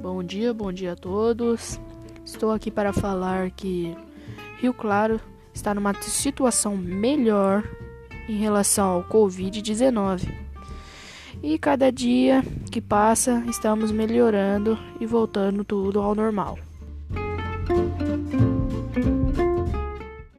Bom dia, bom dia a todos. Estou aqui para falar que Rio Claro está numa situação melhor em relação ao Covid-19. E cada dia que passa, estamos melhorando e voltando tudo ao normal.